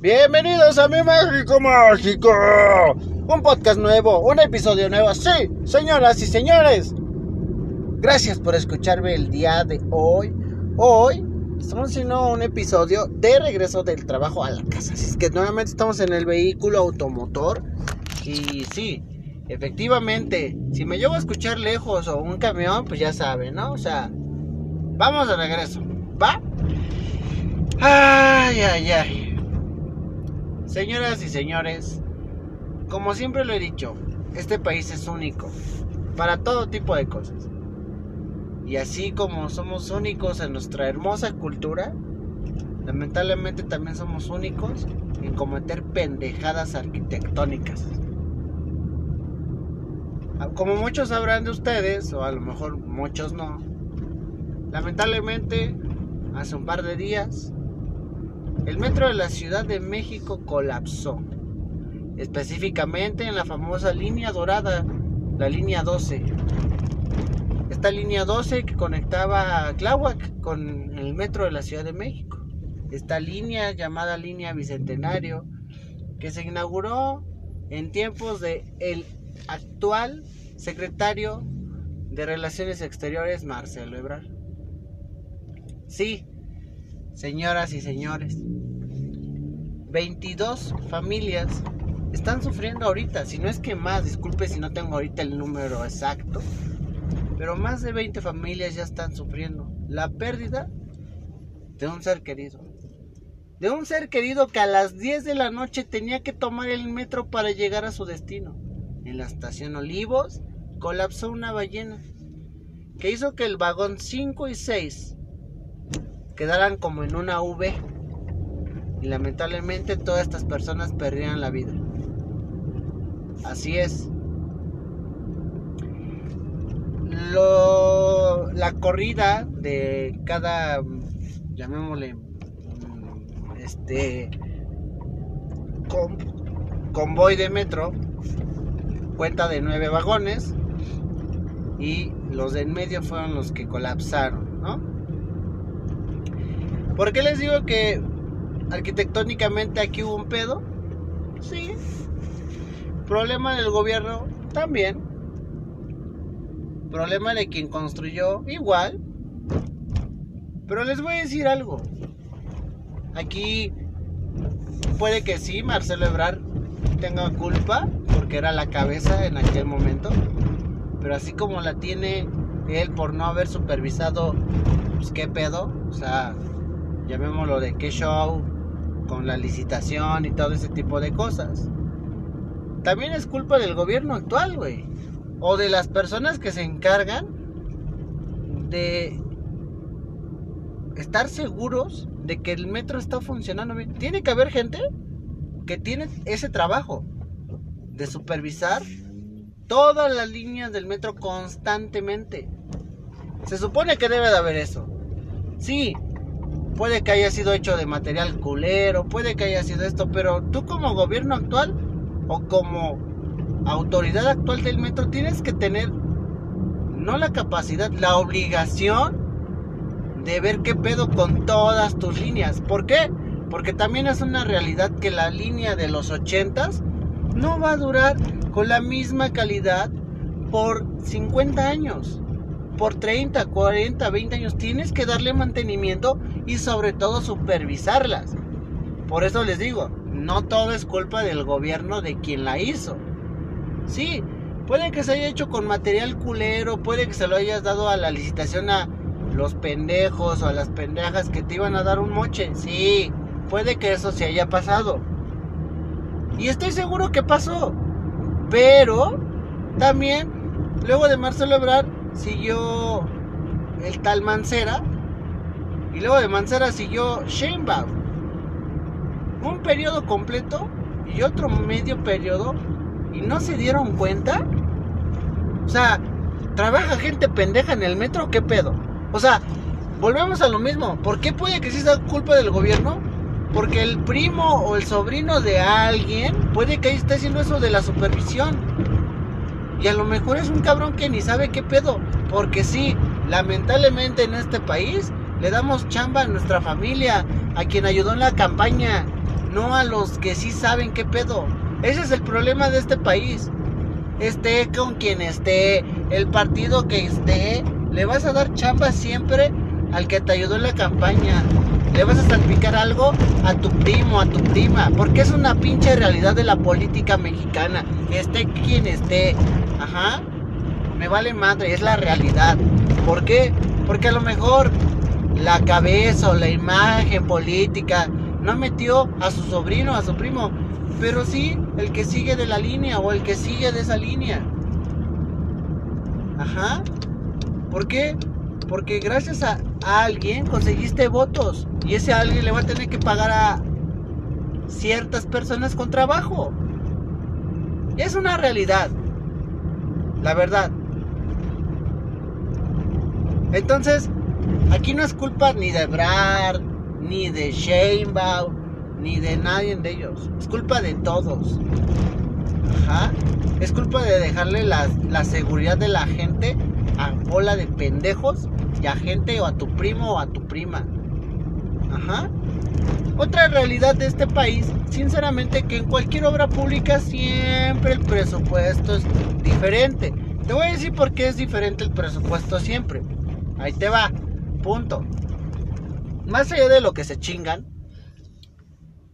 Bienvenidos a mi México Mágico. Un podcast nuevo, un episodio nuevo. Sí, señoras y señores. Gracias por escucharme el día de hoy. Hoy estamos haciendo un episodio de regreso del trabajo a la casa. Así es que nuevamente estamos en el vehículo automotor. Y sí, efectivamente, si me llevo a escuchar lejos o un camión, pues ya saben, ¿no? O sea, vamos de regreso. ¿Va? Ay, ay, ay. Señoras y señores, como siempre lo he dicho, este país es único para todo tipo de cosas. Y así como somos únicos en nuestra hermosa cultura, lamentablemente también somos únicos en cometer pendejadas arquitectónicas. Como muchos sabrán de ustedes, o a lo mejor muchos no, lamentablemente hace un par de días el metro de la Ciudad de México colapsó, específicamente en la famosa línea dorada, la línea 12. Esta línea 12 que conectaba a Tláhuac con el metro de la Ciudad de México. Esta línea llamada línea Bicentenario, que se inauguró en tiempos de el actual secretario de Relaciones Exteriores, Marcelo Ebrard. Sí, señoras y señores, 22 familias están sufriendo ahorita, si no es que más, disculpe si no tengo ahorita el número exacto, pero más de 20 familias ya están sufriendo la pérdida de un ser querido. De un ser querido que a las 10 de la noche tenía que tomar el metro para llegar a su destino. En la estación Olivos colapsó una ballena que hizo que el vagón 5 y 6 quedaran como en una V y lamentablemente todas estas personas perdieron la vida. Así es. La corrida de cada, llamémosle, este, convoy de metro, cuenta de nueve vagones y los de en medio fueron los que colapsaron, ¿no? ¿Por qué les digo que arquitectónicamente aquí hubo un pedo. Sí. Problema del gobierno también. Problema de quien construyó igual. Pero les voy a decir algo. Aquí puede que sí, Marcelo Ebrard tenga culpa porque era la cabeza en aquel momento. Pero así como la tiene él por no haber supervisado, pues qué pedo. O sea, llamémoslo de qué show, con la licitación y todo ese tipo de cosas. También es culpa del gobierno actual, güey. O de las personas que se encargan de estar seguros de que el metro está funcionando bien. Tiene que haber gente que tiene ese trabajo de supervisar todas las líneas del metro constantemente. Se supone que debe de haber eso. Sí, puede que haya sido hecho de material culero, puede que haya sido esto, pero tú como gobierno actual o como autoridad actual del metro tienes que tener no la capacidad, la obligación de ver qué pedo con todas tus líneas. ¿Por qué? Porque también es una realidad que la línea de los 80s no va a durar con la misma calidad por 50 años por 30, 40, 20 años. Tienes que darle mantenimiento y sobre todo supervisarlas. Por eso les digo, no todo es culpa del gobierno de quien la hizo. Sí, puede que se haya hecho con material culero, puede que se lo hayas dado a la licitación a los pendejos o a las pendejas que te iban a dar un moche. Sí, puede que eso se haya pasado. Y estoy seguro que pasó. Pero también, luego de Marcelo Ebrard, siguió el tal Mancera. Y luego de Mancera siguió Sheinbaum. Un periodo completo y otro medio periodo. Y no se dieron cuenta. O sea, ¿trabaja gente pendeja en el metro? ¿Qué pedo? O sea, volvemos a lo mismo. ¿Por qué puede que sea culpa del gobierno? Porque el primo o el sobrino de alguien puede que ahí esté haciendo eso de la supervisión. Y a lo mejor es un cabrón que ni sabe qué pedo. Porque sí, lamentablemente en este país le damos chamba a nuestra familia, a quien ayudó en la campaña. no a los que sí saben qué pedo. Ese es el problema de este país. Esté con quien esté, el partido que esté, le vas a dar chamba siempre al que te ayudó en la campaña. Le vas a salpicar algo a tu primo, a tu prima, porque es una pinche realidad de la política mexicana. Esté quien esté. Ajá. Me vale madre, es la realidad. ¿Por qué? Porque a lo mejor la cabeza o la imagen política no metió a su sobrino, a su primo, pero sí el que sigue de la línea o el que sigue de esa línea. Ajá. ¿Por qué? Porque gracias a, alguien conseguiste votos y ese alguien le va a tener que pagar a ciertas personas con trabajo. Es una realidad. La verdad. Entonces, aquí no es culpa ni de Brad, ni de Sheinbaum, ni de nadie de ellos. Es culpa de todos. Ajá. Es culpa de dejarle la, la seguridad de la gente a bola de pendejos y a gente o a tu primo o a tu prima. Ajá. Otra realidad de este país, sinceramente, que en cualquier obra pública siempre el presupuesto es diferente. Te voy a decir por qué es diferente el presupuesto siempre. Ahí te va. Punto. Más allá de lo que se chingan,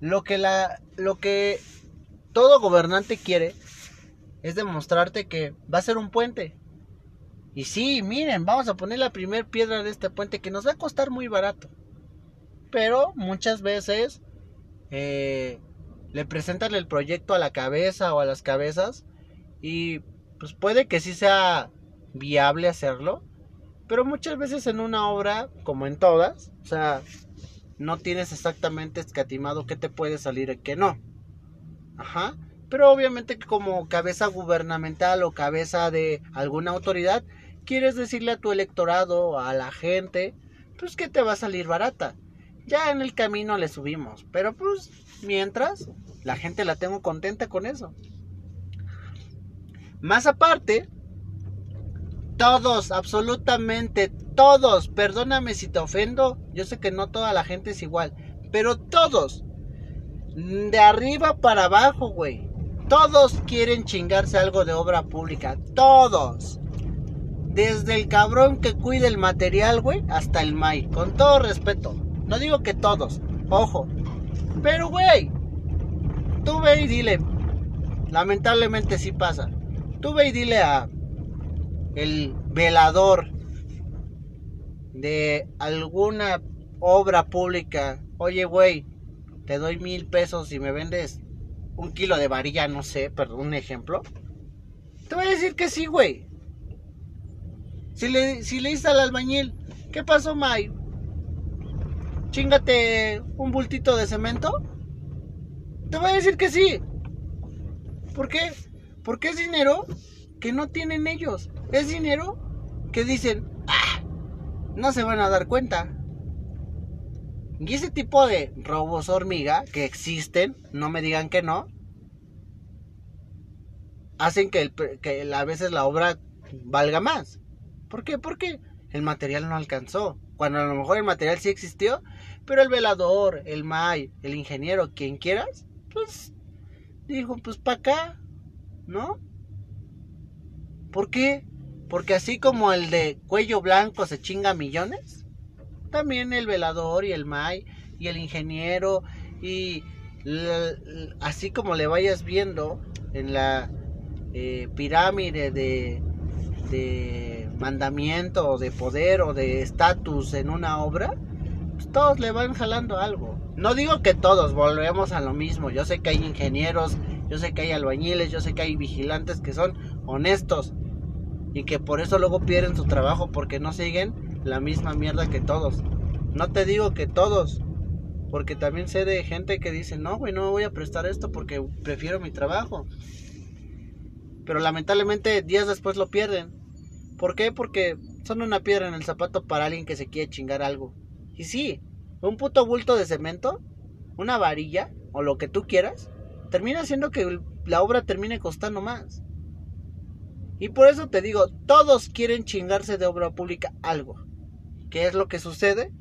lo que la lo que todo gobernante quiere es demostrarte que va a ser un puente. Y sí, miren, vamos a poner la primera piedra de este puente que nos va a costar muy barato. Pero muchas veces eh, le presentan el proyecto a la cabeza o a las cabezas y pues puede que sí sea viable hacerlo. Pero muchas veces en una obra, como en todas, o sea, no tienes exactamente escatimado qué te puede salir y qué no. Ajá. Pero obviamente como cabeza gubernamental o cabeza de alguna autoridad, quieres decirle a tu electorado, a la gente, pues que te va a salir barata. Ya en el camino le subimos, pero pues mientras la gente la tengo contenta con eso. Más aparte, todos, absolutamente todos, perdóname si te ofendo, yo sé que no toda la gente es igual, pero todos, de arriba para abajo, güey, todos quieren chingarse algo de obra pública, todos. Desde el cabrón que cuida el material, güey, hasta el May. Con todo respeto. No digo que todos. Ojo. Pero, güey. Tú ve y dile. Lamentablemente sí pasa. Tú ve y dile a el velador de alguna obra pública. Oye, güey, te doy mil pesos y me vendes un kilo de varilla, no sé, perdón, un ejemplo. Te voy a decir que sí, güey. Si le, si le al albañil, ¿qué pasó, May? Chingate un bultito de cemento. Te voy a decir que sí. ¿Por qué? Porque es dinero que no tienen ellos. Es dinero que dicen, ah, no se van a dar cuenta. Y ese tipo de robos hormiga que existen, no me digan que no, hacen que, que a veces la obra valga más. ¿Por qué? Porque el material no alcanzó. Cuando a lo mejor el material sí existió, pero el velador, el MAI, el ingeniero, quien quieras, pues dijo, pues para acá, ¿no? ¿Por qué? Porque así como el de cuello blanco se chinga millones, también el velador y el MAI y el ingeniero y así como le vayas viendo en la eh, pirámide de, de mandamiento o de poder o de estatus en una obra, pues todos le van jalando algo. No digo que todos volvemos a lo mismo. Yo sé que hay ingenieros, yo sé que hay albañiles, yo sé que hay vigilantes que son honestos y que por eso luego pierden su trabajo porque no siguen la misma mierda que todos. No te digo que todos, porque también sé de gente que dice, no, güey, no voy a prestar esto porque prefiero mi trabajo. Pero lamentablemente días después lo pierden. ¿Por qué? Porque son una piedra en el zapato para alguien que se quiere chingar algo. Y sí, un puto bulto de cemento, una varilla o lo que tú quieras, termina haciendo que la obra termine costando más. Y por eso te digo, todos quieren chingarse de obra pública algo. ¿Qué es lo que sucede?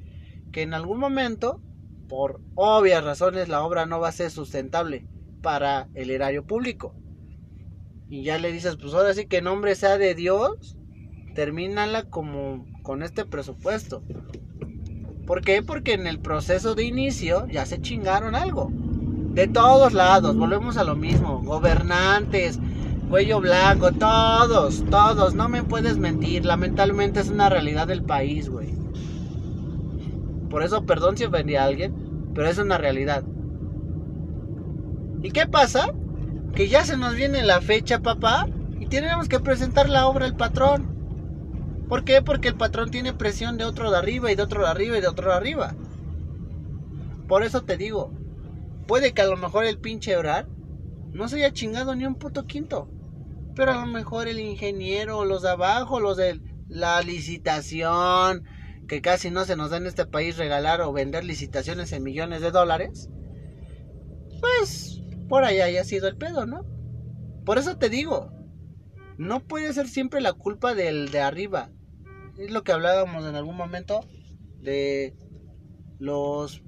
Que en algún momento, por obvias razones la obra no va a ser sustentable para el erario público. Y ya le dices, pues ahora sí que nombre sea de Dios, termínala como con este presupuesto. ¿Por qué? Porque en el proceso de inicio ya se chingaron algo. De todos lados, volvemos a lo mismo. Gobernantes, cuello blanco, todos, todos. No me puedes mentir. Lamentablemente es una realidad del país, güey. Por eso, perdón si ofendí a alguien, pero es una realidad. ¿Y qué pasa? Que ya se nos viene la fecha, papá, y tenemos que presentar la obra al patrón. ¿Por qué? Porque el patrón tiene presión de otro de arriba y de otro de arriba y de otro de arriba. Por eso te digo, puede que a lo mejor el pinche orar no se haya chingado ni un puto quinto. Pero a lo mejor el ingeniero, los de abajo, los de la licitación, que casi no se nos da en este país regalar o vender licitaciones en millones de dólares, pues por ahí haya sido el pedo, ¿no? Por eso te digo, no puede ser siempre la culpa del de arriba. Es lo que hablábamos en algún momento de los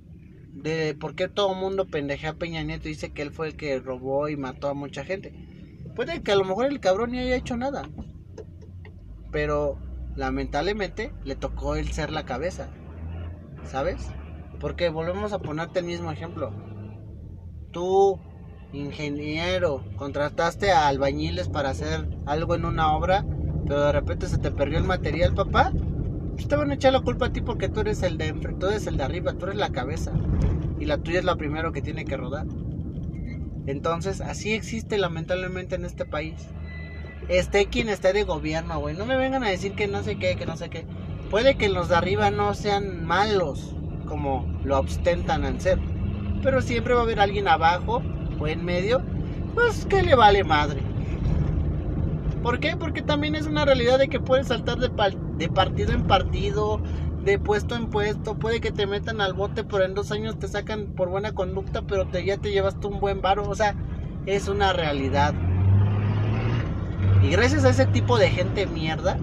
de por qué todo el mundo pendejea a Peña Nieto y dice que él fue el que robó y mató a mucha gente. Puede que a lo mejor el cabrón ni haya hecho nada. Pero lamentablemente le tocó él ser la cabeza. ¿Sabes? Porque volvemos a ponerte el mismo ejemplo. Tú ingeniero, contrataste a albañiles para hacer algo en una obra, pero de repente se te perdió el material, papá, pues te van a echar la culpa a ti porque tú eres el de tú eres el de arriba, tú eres la cabeza y la tuya es la primero que tiene que rodar. Entonces, así existe lamentablemente en este país. Esté quien esté de gobierno, güey. No me vengan a decir que no sé qué, que no sé qué. Puede que los de arriba no sean malos como lo ostentan al ser. Pero siempre va a haber alguien abajo o en medio, pues que le vale madre. ¿Por qué? Porque también es una realidad de que puedes saltar de, partido en partido, de puesto en puesto, puede que te metan al bote, pero en dos años te sacan por buena conducta, pero te, ya te llevaste un buen varo, o sea, es una realidad. Y gracias a ese tipo de gente mierda,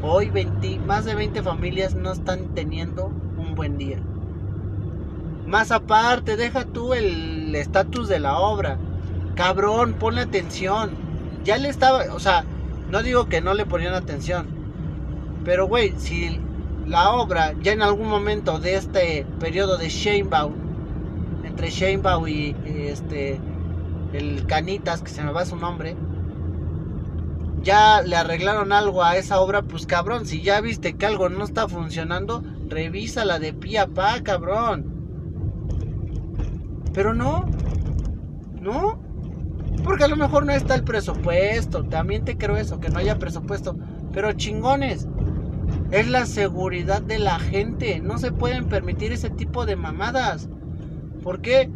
hoy 20, más de 20 familias no están teniendo un buen día. Más aparte, deja tú el estatus de la obra. Cabrón, ponle atención. Ya le estaba, o sea, no digo que no le ponían atención. Pero, güey, si la obra ya en algún momento de este periodo de Sheinbaum, entre Sheinbaum y este, el Canitas, que se me va su nombre, ya le arreglaron algo a esa obra, pues cabrón, si ya viste que algo no está funcionando, revísala de pie a pa, cabrón. Pero no, no, porque a lo mejor no está el presupuesto. También te creo eso, que no haya presupuesto. Pero chingones, es la seguridad de la gente. No se pueden permitir ese tipo de mamadas. ¿Por qué?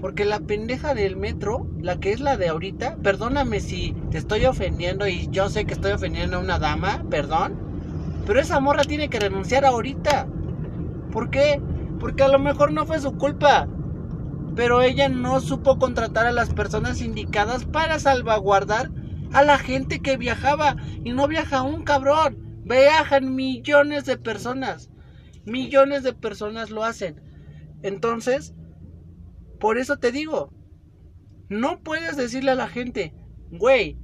Porque la pendeja del metro, la que es la de ahorita, perdóname si te estoy ofendiendo y yo sé que estoy ofendiendo a una dama, perdón. Pero esa morra tiene que renunciar ahorita. ¿Por qué? Porque a lo mejor no fue su culpa pero ella no supo contratar a las personas indicadas para salvaguardar a la gente que viajaba. Y no viaja un cabrón, viajan millones de personas. Millones de personas lo hacen. Entonces, por eso te digo, no puedes decirle a la gente, güey,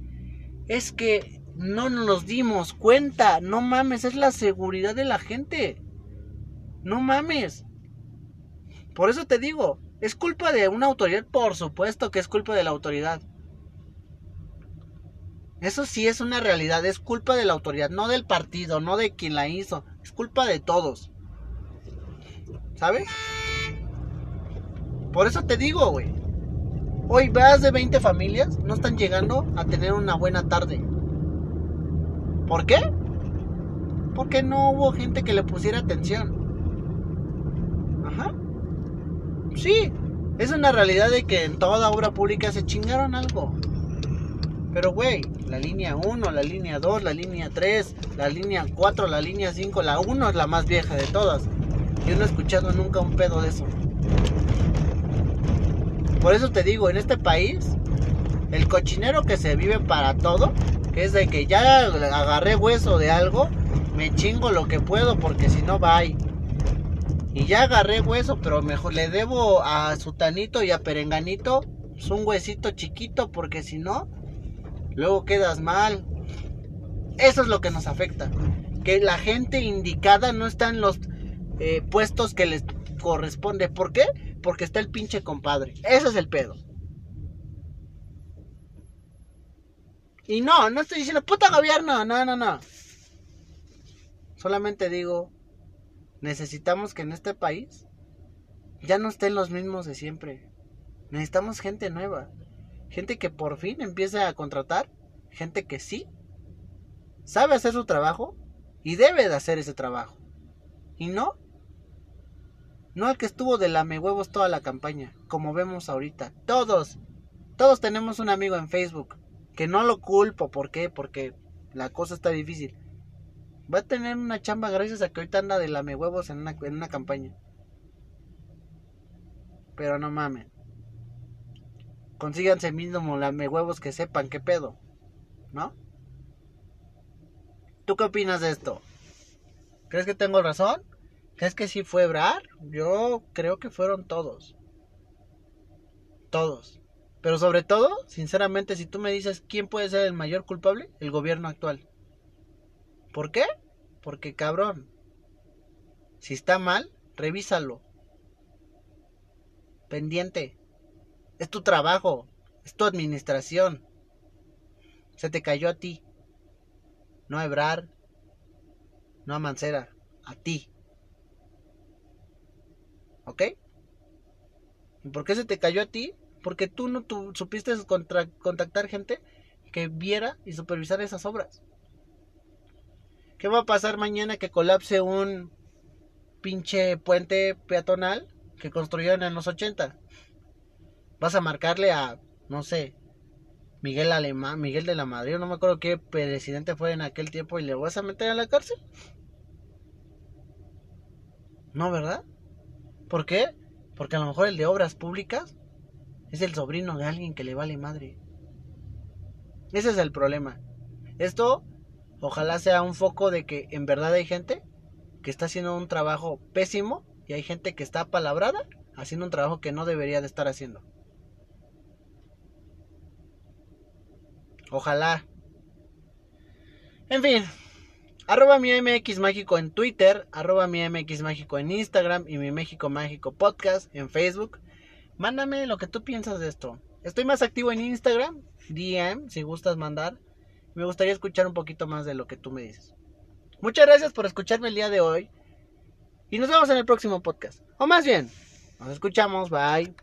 es que no nos dimos cuenta, no mames, es la seguridad de la gente. No mames. Por eso te digo, ¿Es culpa de una autoridad? Por supuesto que es culpa de la autoridad. Eso sí es una realidad, es culpa de la autoridad, no del partido, no de quien la hizo, es culpa de todos. ¿Sabes? Por eso te digo, güey. Hoy más de 20 familias no están llegando a tener una buena tarde. ¿Por qué? Porque no hubo gente que le pusiera atención. Sí, es una realidad de que en toda obra pública se chingaron algo. Pero, güey, la línea 1, la línea 2, la línea 3, la línea 4, la línea 5, la 1 es la más vieja de todas. Yo no he escuchado nunca un pedo de eso. Por eso te digo, en este país, el cochinero que se vive para todo, que es de que ya agarré hueso de algo, me chingo lo que puedo porque si no, bye. Y ya agarré hueso, pero mejor le debo a Sutanito y a Perenganito pues, un huesito chiquito, porque si no, luego quedas mal. Eso es lo que nos afecta. Que la gente indicada no está en los eh, puestos que les corresponde. ¿Por qué? Porque está el pinche compadre. Ese es el pedo. Y no, no estoy diciendo puta gobierno. No, no, no. Solamente digo, necesitamos que en este país ya no estén los mismos de siempre. Necesitamos gente nueva. Gente que por fin empiece a contratar. Gente que sí sabe hacer su trabajo y debe de hacer ese trabajo. Y no, no el que estuvo de lame huevos toda la campaña, como vemos ahorita. Todos, todos tenemos un amigo en Facebook, que no lo culpo, ¿por qué? Porque la cosa está difícil. Va a tener una chamba gracias a que ahorita anda de lame huevos en una, en una campaña. Pero no mamen. Consíganse mismo lame huevos que sepan qué pedo. ¿No? ¿Tú qué opinas de esto? ¿Crees que tengo razón? ¿Crees que sí fue Brar? Yo creo que fueron todos. Todos. Pero sobre todo, sinceramente, si tú me dices quién puede ser el mayor culpable, el gobierno actual. ¿Por qué? Porque cabrón. Si está mal, revísalo. Pendiente. Es tu trabajo. Es tu administración. Se te cayó a ti. No a Ebrar. No a Mancera. A ti. ¿Ok? ¿Y por qué se te cayó a ti? Porque tú no supiste contactar gente que viera y supervisara esas obras. ¿Qué va a pasar mañana que colapse un pinche puente peatonal que construyeron en los 80? Vas a marcarle a, no sé, Miguel Alemán, Miguel de la Madrid, no me acuerdo qué presidente fue en aquel tiempo y le vas a meter a la cárcel. No, ¿verdad? ¿Por qué? Porque a lo mejor el de obras públicas es el sobrino de alguien que le vale madre. Ese es el problema. Esto ojalá sea un foco de que en verdad hay gente que está haciendo un trabajo pésimo y hay gente que está palabrada haciendo un trabajo que no debería de estar haciendo. Ojalá. En fin, Arroba mi MX Mágico en Twitter, arroba mi MX Mágico en Instagram y mi México Mágico Podcast en Facebook. Mándame lo que tú piensas de esto. Estoy más activo en Instagram, DM, si gustas mandar. Me gustaría escuchar un poquito más de lo que tú me dices. Muchas gracias por escucharme el día de hoy. Y nos vemos en el próximo podcast. O más bien, nos escuchamos. Bye.